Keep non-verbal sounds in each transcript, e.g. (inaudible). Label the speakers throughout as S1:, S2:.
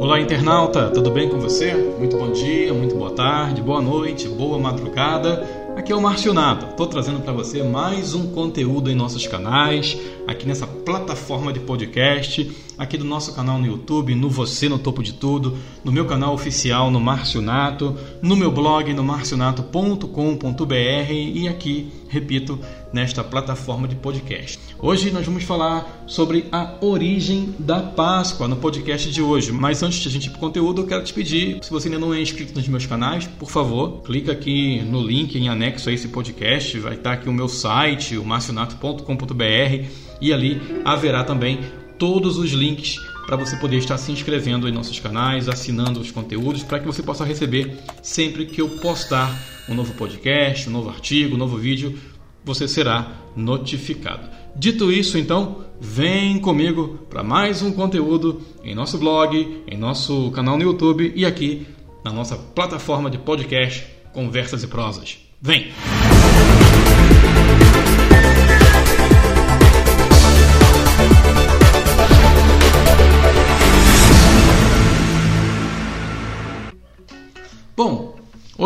S1: Olá, internauta, tudo bem com você? Muito bom dia, muito boa tarde, boa noite, boa madrugada. Aqui é o Marcionato. Estou trazendo para você mais um conteúdo em nossos canais, aqui nessa plataforma de podcast, aqui do nosso canal no YouTube, no Você no Topo de Tudo, no meu canal oficial no Marcionato, no meu blog no marcionato.com.br e aqui, repito, nesta plataforma de podcast. Hoje nós vamos falar sobre a origem da Páscoa no podcast de hoje. Mas antes de a gente ir para o conteúdo, eu quero te pedir, se você ainda não é inscrito nos meus canais, por favor, clica aqui no link em anexo a esse podcast, vai estar aqui o meu site, o marcionato.com.br e ali haverá também todos os links para você poder estar se inscrevendo em nossos canais, assinando os conteúdos, para que você possa receber sempre que eu postar um novo podcast, um novo artigo, um novo vídeo, você será notificado. Dito isso, então, vem comigo para mais um conteúdo em nosso blog, em nosso canal no YouTube e aqui na nossa plataforma de podcast Conversas e Prosas. Vem!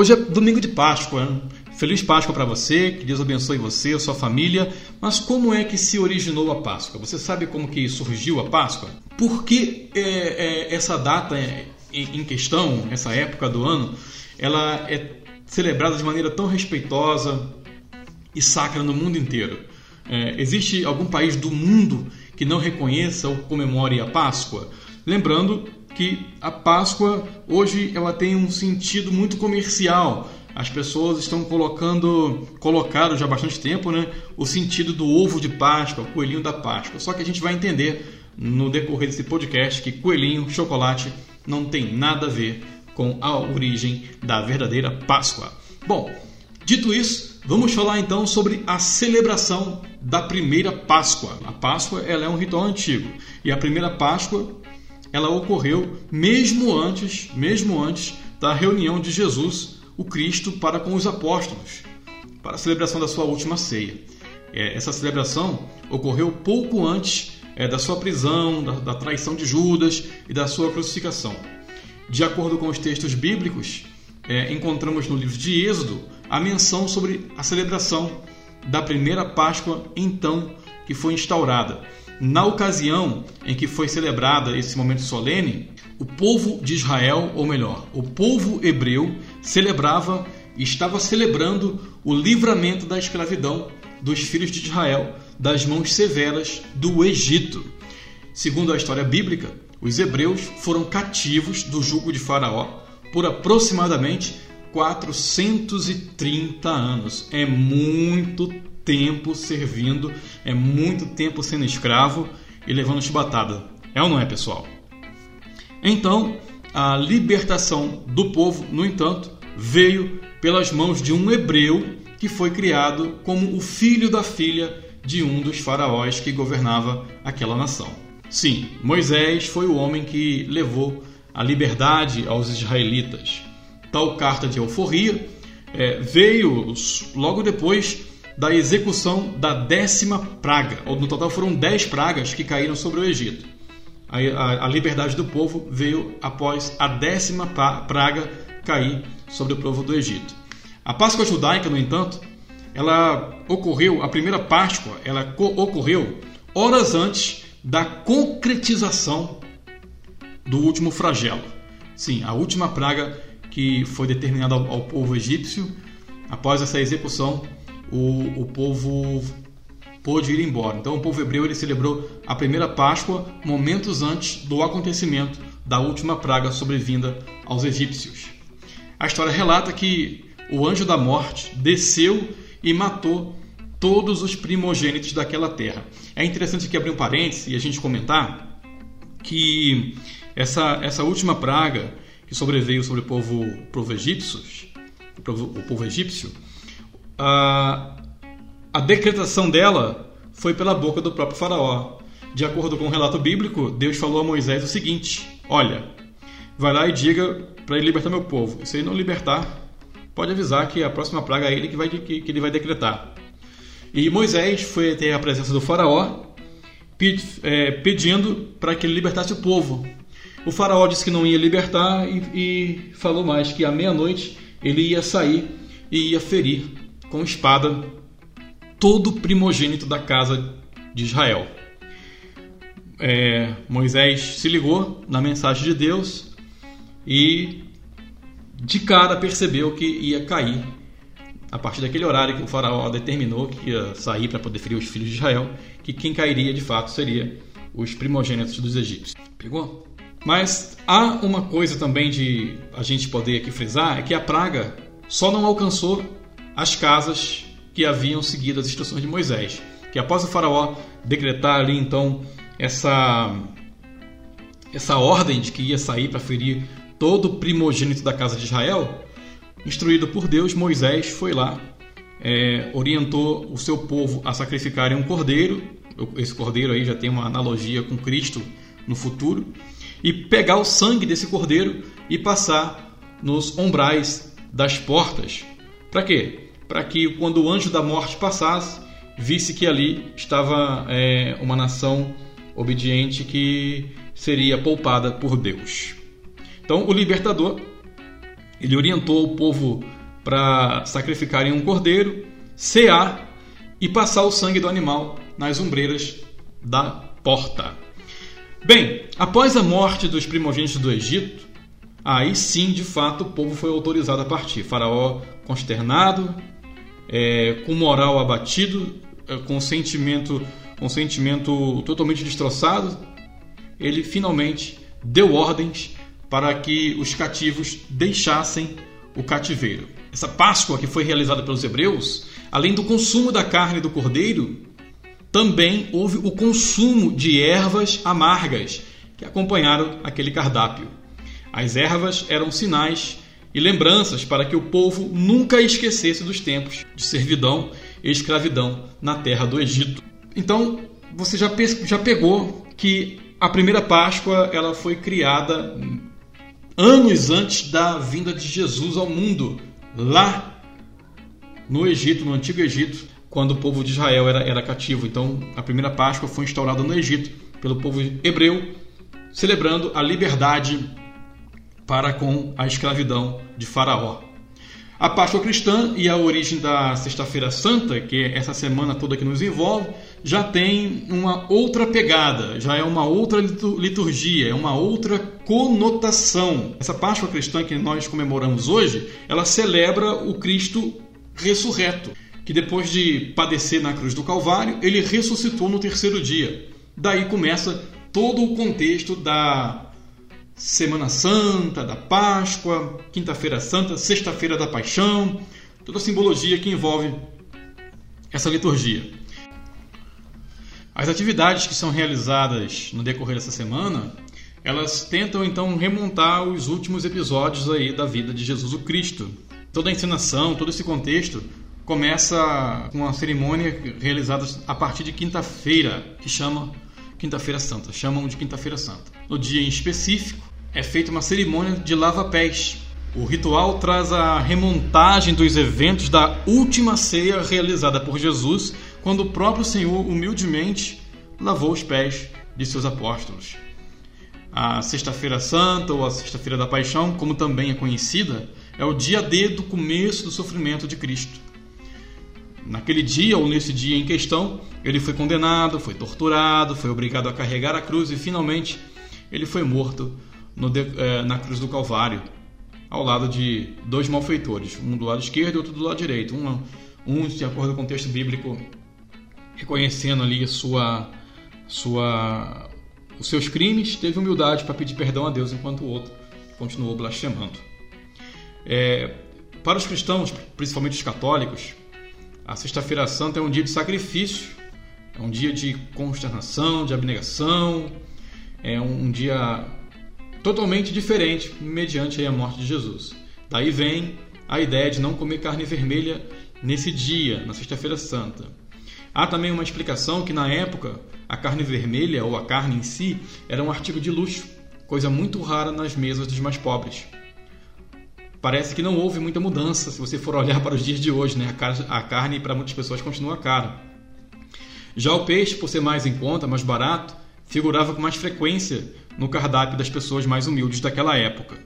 S1: Hoje é domingo de Páscoa. Hein? Feliz Páscoa para você, que Deus abençoe você, sua família. Mas como é que se originou a Páscoa? Você sabe como que surgiu a Páscoa? Por que é, é, essa data é, em questão, essa época do ano, ela é celebrada de maneira tão respeitosa e sacra no mundo inteiro? É, existe algum país do mundo que não reconheça ou comemore a Páscoa? Lembrando que a Páscoa hoje ela tem um sentido muito comercial. As pessoas estão colocando, colocaram já há bastante tempo, né, o sentido do ovo de Páscoa, coelhinho da Páscoa. Só que a gente vai entender no decorrer desse podcast que coelhinho, chocolate não tem nada a ver com a origem da verdadeira Páscoa. Bom, dito isso, vamos falar então sobre a celebração da primeira Páscoa. A Páscoa ela é um ritual antigo e a primeira Páscoa ela ocorreu mesmo antes, mesmo antes da reunião de Jesus, o Cristo, para com os apóstolos, para a celebração da sua última ceia. É, essa celebração ocorreu pouco antes é, da sua prisão, da, da traição de Judas e da sua crucificação. De acordo com os textos bíblicos, é, encontramos no livro de Êxodo a menção sobre a celebração da primeira Páscoa, então que foi instaurada. Na ocasião em que foi celebrada esse momento solene, o povo de Israel, ou melhor, o povo hebreu, celebrava e estava celebrando o livramento da escravidão dos filhos de Israel das mãos severas do Egito. Segundo a história bíblica, os hebreus foram cativos do jugo de Faraó por aproximadamente 430 anos. É muito tempo servindo, é muito tempo sendo escravo e levando chibatada. É ou não é, pessoal? Então, a libertação do povo, no entanto, veio pelas mãos de um hebreu que foi criado como o filho da filha de um dos faraós que governava aquela nação. Sim, Moisés foi o homem que levou a liberdade aos israelitas. Tal carta de euforia é, veio logo depois da execução da décima praga. No total foram dez pragas que caíram sobre o Egito. A, a, a liberdade do povo veio após a décima praga cair sobre o povo do Egito. A Páscoa judaica, no entanto, ela ocorreu, a primeira Páscoa, ela ocorreu horas antes da concretização do último flagelo. Sim, a última praga que foi determinada ao, ao povo egípcio após essa execução o, o povo pôde ir embora. Então o povo hebreu ele celebrou a primeira Páscoa momentos antes do acontecimento da última praga sobrevinda aos egípcios. A história relata que o anjo da morte desceu e matou todos os primogênitos daquela terra. É interessante aqui abrir um parênteses e a gente comentar que essa, essa última praga que sobreveio sobre o povo, povo egípcio, o povo, o povo egípcio a, a decretação dela foi pela boca do próprio Faraó. De acordo com o relato bíblico, Deus falou a Moisés o seguinte: Olha, vai lá e diga para ele libertar meu povo. Se ele não libertar, pode avisar que a próxima praga é ele que, vai, que, que ele vai decretar. E Moisés foi até a presença do Faraó é, pedindo para que ele libertasse o povo. O faraó disse que não ia libertar e, e falou mais que à meia-noite ele ia sair e ia ferir com espada todo primogênito da casa de Israel. É, Moisés se ligou na mensagem de Deus e de cara percebeu que ia cair a partir daquele horário que o faraó determinou que ia sair para poder ferir os filhos de Israel, que quem cairia de fato seria os primogênitos dos egípcios. Pegou? Mas há uma coisa também de a gente poder aqui frisar, é que a praga só não alcançou as casas que haviam seguido as instruções de Moisés. Que após o faraó decretar ali então essa essa ordem de que ia sair para ferir todo o primogênito da casa de Israel, instruído por Deus, Moisés foi lá, é, orientou o seu povo a sacrificarem um cordeiro. Esse cordeiro aí já tem uma analogia com Cristo no futuro e pegar o sangue desse cordeiro e passar nos umbrais das portas. Para quê? Para que quando o anjo da morte passasse, visse que ali estava é, uma nação obediente que seria poupada por Deus. Então, o libertador ele orientou o povo para sacrificarem um cordeiro, cear e passar o sangue do animal nas ombreiras da porta. Bem, após a morte dos primogênitos do Egito, aí sim, de fato, o povo foi autorizado a partir. Faraó consternado, é, com moral abatido, é, com sentimento, com sentimento totalmente destroçado, ele finalmente deu ordens para que os cativos deixassem o cativeiro. Essa Páscoa que foi realizada pelos hebreus, além do consumo da carne do cordeiro, também houve o consumo de ervas amargas que acompanharam aquele cardápio. As ervas eram sinais e lembranças para que o povo nunca esquecesse dos tempos de servidão e escravidão na terra do Egito. Então, você já, já pegou que a primeira Páscoa ela foi criada anos antes da vinda de Jesus ao mundo, lá no Egito, no Antigo Egito, quando o povo de Israel era, era cativo. Então, a primeira Páscoa foi instaurada no Egito pelo povo hebreu, celebrando a liberdade para com a escravidão de Faraó. A Páscoa cristã e a origem da Sexta-feira Santa, que é essa semana toda que nos envolve, já tem uma outra pegada, já é uma outra liturgia, é uma outra conotação. Essa Páscoa cristã que nós comemoramos hoje, ela celebra o Cristo ressurreto que depois de padecer na cruz do Calvário, ele ressuscitou no terceiro dia. Daí começa todo o contexto da Semana Santa, da Páscoa, Quinta-feira Santa, Sexta-feira da Paixão, toda a simbologia que envolve essa liturgia. As atividades que são realizadas no decorrer dessa semana, elas tentam então remontar os últimos episódios aí da vida de Jesus o Cristo. Toda a encenação, todo esse contexto começa com uma cerimônia realizada a partir de quinta-feira, que chama Quinta-feira Santa, chamam de Quinta-feira Santa. No dia em específico, é feita uma cerimônia de lava-pés. O ritual traz a remontagem dos eventos da última ceia realizada por Jesus, quando o próprio Senhor humildemente lavou os pés de seus apóstolos. A Sexta-feira Santa, ou a Sexta-feira da Paixão, como também é conhecida, é o dia D do começo do sofrimento de Cristo. Naquele dia ou nesse dia em questão, ele foi condenado, foi torturado, foi obrigado a carregar a cruz e finalmente ele foi morto no, é, na cruz do Calvário, ao lado de dois malfeitores, um do lado esquerdo e outro do lado direito. Um, um de acordo com o texto bíblico, reconhecendo ali sua, sua, os seus crimes, teve humildade para pedir perdão a Deus, enquanto o outro continuou blasfemando. É, para os cristãos, principalmente os católicos, a Sexta-feira Santa é um dia de sacrifício, é um dia de consternação, de abnegação, é um dia totalmente diferente mediante a morte de Jesus. Daí vem a ideia de não comer carne vermelha nesse dia, na Sexta-feira Santa. Há também uma explicação que na época a carne vermelha ou a carne em si era um artigo de luxo, coisa muito rara nas mesas dos mais pobres parece que não houve muita mudança se você for olhar (laughs) para os dias de hoje, né? A carne para muitas pessoas continua cara. Já o peixe, por ser mais em conta, mais barato, figurava com mais frequência no cardápio das pessoas mais humildes daquela época.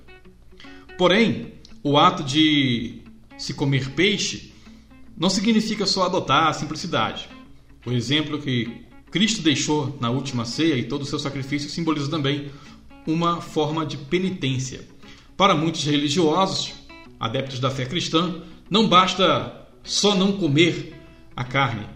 S1: Porém, o ato de se comer peixe não significa só adotar a simplicidade. O exemplo que Cristo deixou na última ceia e todo o seu sacrifício simboliza também uma forma de penitência. Para muitos religiosos, adeptos da fé cristã, não basta só não comer a carne.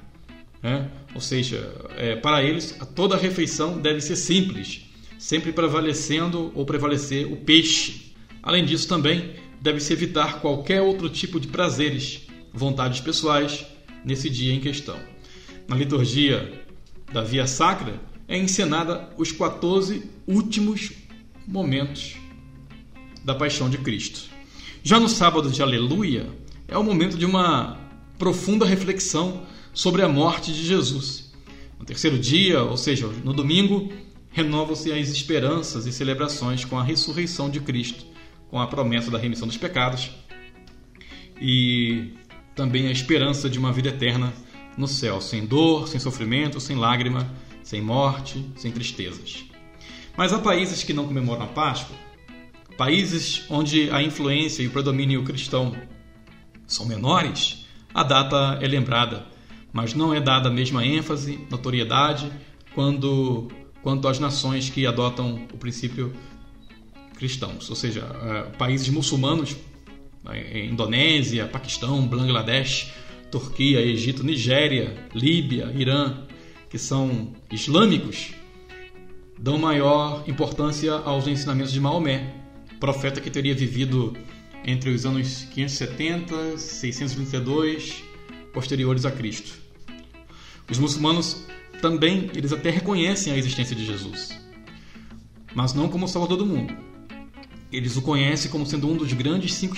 S1: Né? Ou seja, é, para eles, toda refeição deve ser simples, sempre prevalecendo ou prevalecer o peixe. Além disso, também deve-se evitar qualquer outro tipo de prazeres, vontades pessoais, nesse dia em questão. Na liturgia da Via Sacra é encenada os 14 últimos momentos da paixão de Cristo. Já no sábado de Aleluia, é o momento de uma profunda reflexão sobre a morte de Jesus. No terceiro dia, ou seja, no domingo, renovam-se as esperanças e celebrações com a ressurreição de Cristo, com a promessa da remissão dos pecados e também a esperança de uma vida eterna no céu, sem dor, sem sofrimento, sem lágrima, sem morte, sem tristezas. Mas há países que não comemoram a Páscoa, países onde a influência e o predomínio cristão são menores, a data é lembrada, mas não é dada a mesma ênfase, notoriedade quando, quanto às nações que adotam o princípio cristãos, ou seja, uh, países muçulmanos, uh, Indonésia, Paquistão, Bangladesh, Turquia, Egito, Nigéria, Líbia, Irã, que são islâmicos, dão maior importância aos ensinamentos de Maomé, profeta que teria vivido entre os anos 570 e 622 posteriores a Cristo. Os muçulmanos também, eles até reconhecem a existência de Jesus, mas não como o Salvador do mundo. Eles o conhecem como sendo um dos grandes cinco,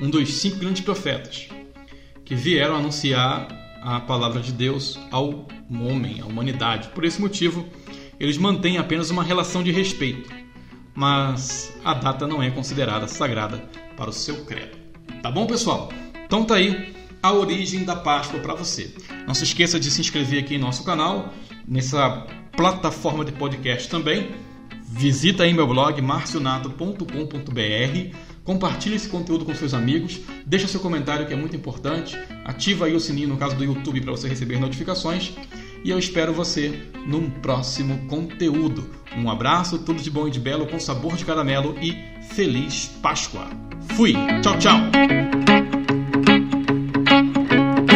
S1: um dos cinco grandes profetas que vieram anunciar a palavra de Deus ao homem, à humanidade. Por esse motivo, eles mantêm apenas uma relação de respeito, mas a data não é considerada sagrada para o seu credo. Tá bom, pessoal? Então tá aí a origem da Páscoa para você. Não se esqueça de se inscrever aqui em nosso canal, nessa plataforma de podcast também. Visita aí meu blog marcionato.com.br, compartilhe esse conteúdo com seus amigos, deixa seu comentário que é muito importante, ativa aí o sininho no caso do YouTube para você receber notificações e eu espero você num próximo conteúdo. Um abraço, tudo de bom e de belo com sabor de caramelo e feliz Páscoa! Fui. Tchau, tchau.